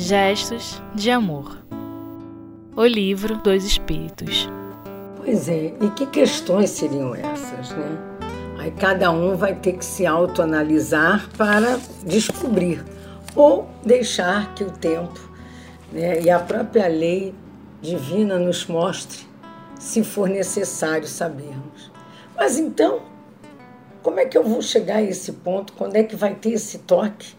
Gestos de Amor. O livro dos Espíritos. Pois é, e que questões seriam essas, né? Aí cada um vai ter que se autoanalisar para descobrir ou deixar que o tempo né, e a própria lei divina nos mostre se for necessário sabermos. Mas então, como é que eu vou chegar a esse ponto? Quando é que vai ter esse toque?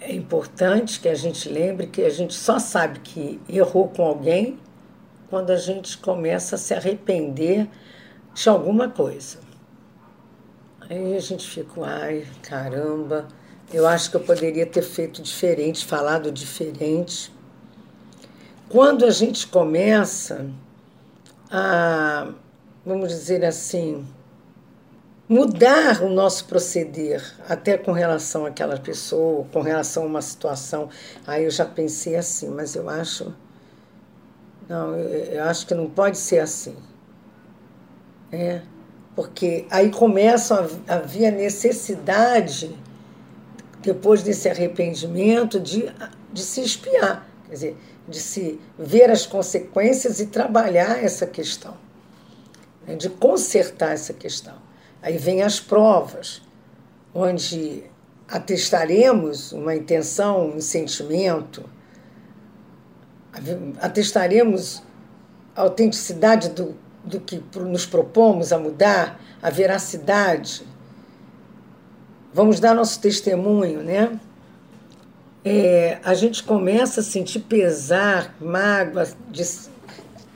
É importante que a gente lembre que a gente só sabe que errou com alguém quando a gente começa a se arrepender de alguma coisa. Aí a gente fica, ai, caramba, eu acho que eu poderia ter feito diferente, falado diferente. Quando a gente começa a, vamos dizer assim, mudar o nosso proceder, até com relação àquela pessoa, com relação a uma situação. Aí eu já pensei assim, mas eu acho. Não, eu acho que não pode ser assim. É, porque aí começa a haver a necessidade, depois desse arrependimento, de, de se espiar, quer dizer, de se ver as consequências e trabalhar essa questão, né, de consertar essa questão. Aí vem as provas, onde atestaremos uma intenção, um sentimento, atestaremos a autenticidade do, do que nos propomos a mudar, a veracidade. Vamos dar nosso testemunho, né? É, a gente começa a sentir pesar, mágoa, de,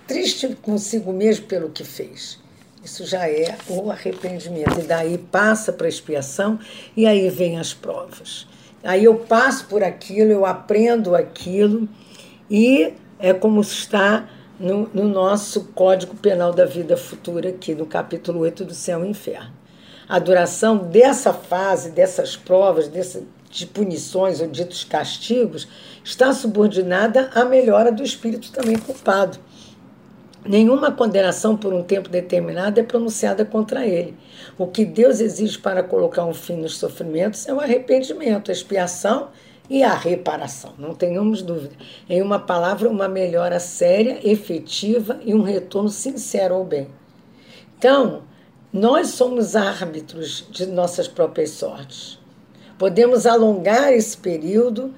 triste consigo mesmo pelo que fez. Isso já é o arrependimento. E daí passa para a expiação e aí vem as provas. Aí eu passo por aquilo, eu aprendo aquilo e é como está no, no nosso Código Penal da Vida Futura, aqui no capítulo 8 do Céu e Inferno. A duração dessa fase, dessas provas, desse, de punições ou ditos castigos, está subordinada à melhora do espírito também culpado. Nenhuma condenação por um tempo determinado é pronunciada contra ele. O que Deus exige para colocar um fim nos sofrimentos é o arrependimento, a expiação e a reparação, não tenhamos dúvida. Em uma palavra, uma melhora séria, efetiva e um retorno sincero ao bem. Então, nós somos árbitros de nossas próprias sortes. Podemos alongar esse período,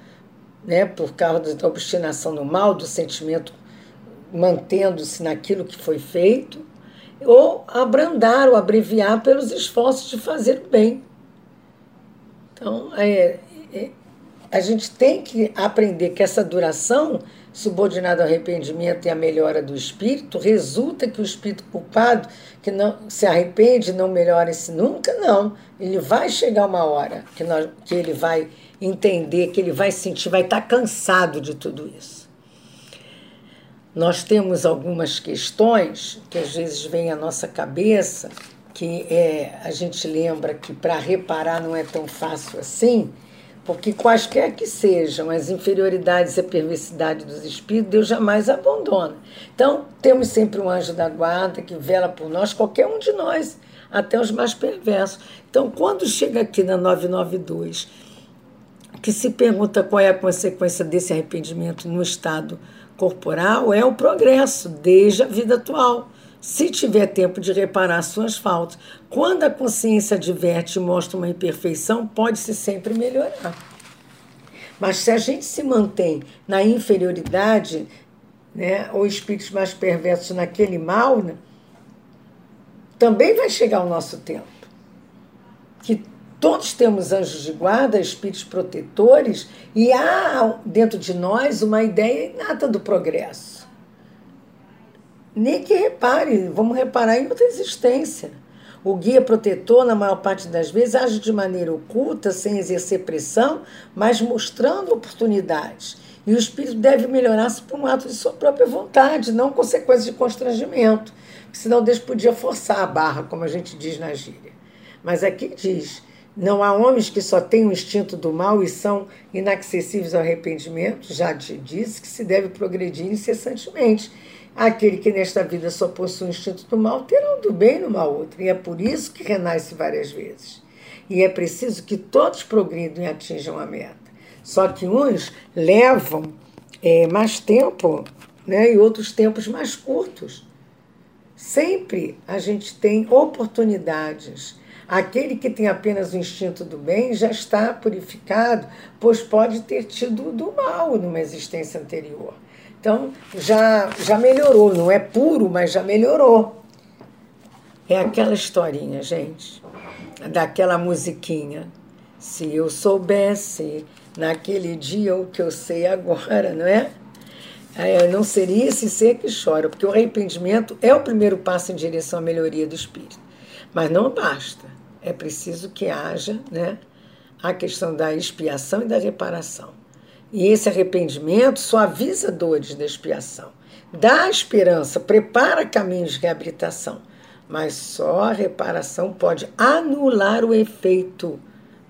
né, por causa da obstinação no mal, do sentimento mantendo-se naquilo que foi feito, ou abrandar ou abreviar pelos esforços de fazer o bem. Então, é, é, a gente tem que aprender que essa duração, subordinada ao arrependimento e à melhora do espírito, resulta que o espírito culpado, que não se arrepende, não melhora-se nunca, não. Ele vai chegar uma hora que, nós, que ele vai entender, que ele vai sentir, vai estar cansado de tudo isso nós temos algumas questões que às vezes vêm à nossa cabeça, que é, a gente lembra que para reparar não é tão fácil assim, porque quaisquer que sejam as inferioridades e a perversidade dos espíritos, Deus jamais abandona. Então, temos sempre um anjo da guarda que vela por nós, qualquer um de nós, até os mais perversos. Então, quando chega aqui na 992, que se pergunta qual é a consequência desse arrependimento no estado corporal é o progresso desde a vida atual. Se tiver tempo de reparar suas faltas, quando a consciência adverte e mostra uma imperfeição, pode-se sempre melhorar. Mas se a gente se mantém na inferioridade, né, ou espíritos mais perversos naquele mal, né, também vai chegar o nosso tempo. Todos temos anjos de guarda, espíritos protetores, e há dentro de nós uma ideia inata do progresso. Nem que repare, vamos reparar em outra existência. O guia protetor, na maior parte das vezes, age de maneira oculta, sem exercer pressão, mas mostrando oportunidades. E o espírito deve melhorar-se por um ato de sua própria vontade, não consequência de constrangimento. Senão Deus podia forçar a barra, como a gente diz na gíria. Mas aqui diz não há homens que só têm o instinto do mal e são inacessíveis ao arrependimento, já te disse que se deve progredir incessantemente. Aquele que nesta vida só possui o instinto do mal terá o do bem numa outra, e é por isso que renasce várias vezes. E é preciso que todos progridam e atinjam a meta. Só que uns levam é, mais tempo né, e outros tempos mais curtos. Sempre a gente tem oportunidades. Aquele que tem apenas o instinto do bem já está purificado, pois pode ter tido do mal numa existência anterior. Então já, já melhorou, não é puro, mas já melhorou. É aquela historinha, gente, daquela musiquinha. Se eu soubesse naquele dia o que eu sei agora, não é? é? não seria esse ser que chora, porque o arrependimento é o primeiro passo em direção à melhoria do espírito. Mas não basta, é preciso que haja né, a questão da expiação e da reparação. E esse arrependimento suaviza dores da expiação, dá esperança, prepara caminhos de reabilitação, mas só a reparação pode anular o efeito,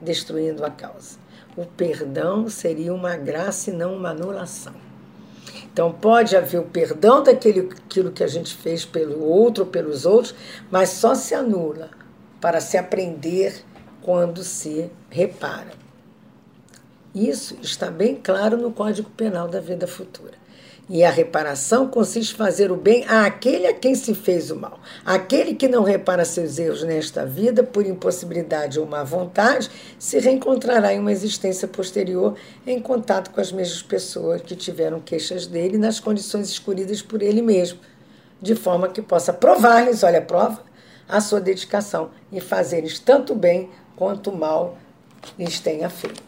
destruindo a causa o perdão seria uma graça e não uma anulação. Então, pode haver o perdão daquilo que a gente fez pelo outro ou pelos outros, mas só se anula para se aprender quando se repara. Isso está bem claro no Código Penal da Vida Futura. E a reparação consiste em fazer o bem àquele a quem se fez o mal. Aquele que não repara seus erros nesta vida, por impossibilidade ou má vontade, se reencontrará em uma existência posterior em contato com as mesmas pessoas que tiveram queixas dele nas condições escolhidas por ele mesmo, de forma que possa provar-lhes, olha a prova, a sua dedicação e fazer-lhes tanto bem quanto mal lhes tenha feito.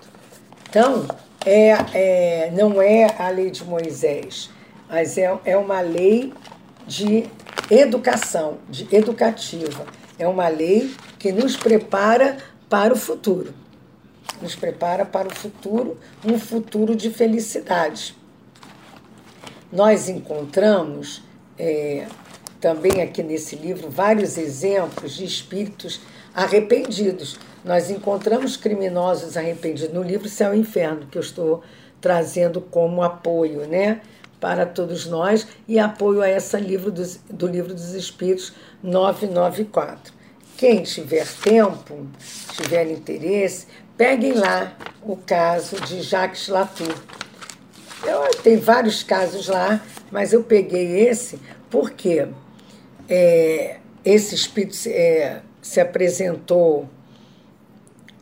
Então, é, é, não é a lei de Moisés, mas é, é uma lei de educação, de educativa. É uma lei que nos prepara para o futuro. Nos prepara para o futuro, um futuro de felicidade. Nós encontramos é, também aqui nesse livro vários exemplos de espíritos arrependidos nós encontramos criminosos arrependidos no livro Céu e Inferno, que eu estou trazendo como apoio, né? Para todos nós e apoio a esse livro dos, do Livro dos Espíritos 994. Quem tiver tempo, tiver interesse, peguem lá o caso de Jacques Latour. Eu, tem vários casos lá, mas eu peguei esse porque é, esse espírito é, se apresentou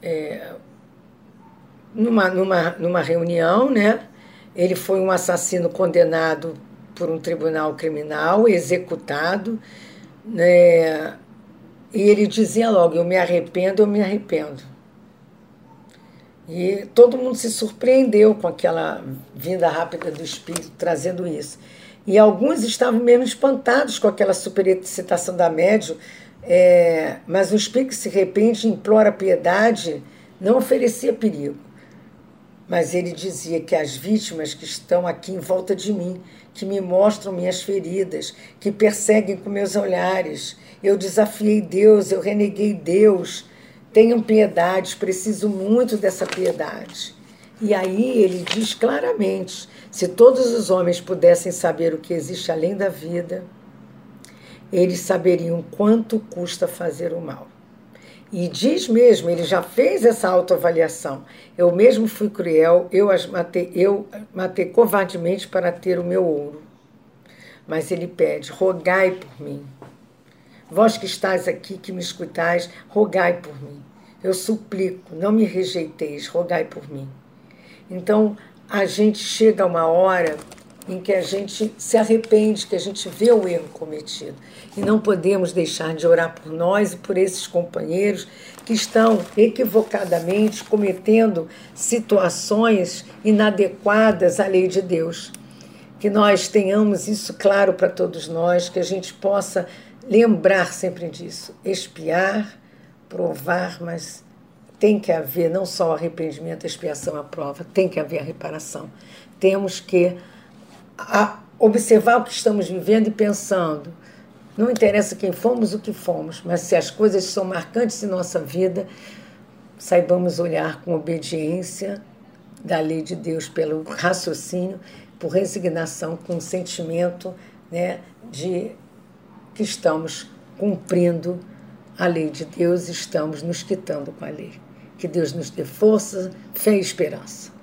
é, numa, numa, numa reunião, né? Ele foi um assassino condenado por um tribunal criminal, executado, né? E ele dizia logo: Eu me arrependo, eu me arrependo. E todo mundo se surpreendeu com aquela vinda rápida do espírito trazendo isso. E alguns estavam mesmo espantados com aquela superexcitação da médium, é, mas o espírito que se arrepende implora piedade, não oferecia perigo. Mas ele dizia que as vítimas que estão aqui em volta de mim, que me mostram minhas feridas, que perseguem com meus olhares, eu desafiei Deus, eu reneguei Deus, tenham piedade, preciso muito dessa piedade. E aí ele diz claramente: se todos os homens pudessem saber o que existe além da vida, eles saberiam quanto custa fazer o mal. E diz mesmo, ele já fez essa autoavaliação. Eu mesmo fui cruel, eu as matei, eu matei covardemente para ter o meu ouro. Mas ele pede: rogai por mim. Vós que estáis aqui, que me escutais, rogai por mim. Eu suplico, não me rejeiteis, rogai por mim. Então, a gente chega a uma hora em que a gente se arrepende, que a gente vê o erro cometido. E não podemos deixar de orar por nós e por esses companheiros que estão equivocadamente cometendo situações inadequadas à lei de Deus. Que nós tenhamos isso claro para todos nós, que a gente possa lembrar sempre disso, espiar, provar, mas tem que haver não só arrependimento, expiação, a prova, tem que haver a reparação. Temos que a observar o que estamos vivendo e pensando. Não interessa quem fomos, o que fomos, mas se as coisas são marcantes em nossa vida, saibamos olhar com obediência da lei de Deus, pelo raciocínio, por resignação, com o sentimento né, de que estamos cumprindo a lei de Deus, estamos nos quitando com a lei. Que Deus nos dê força, fé e esperança.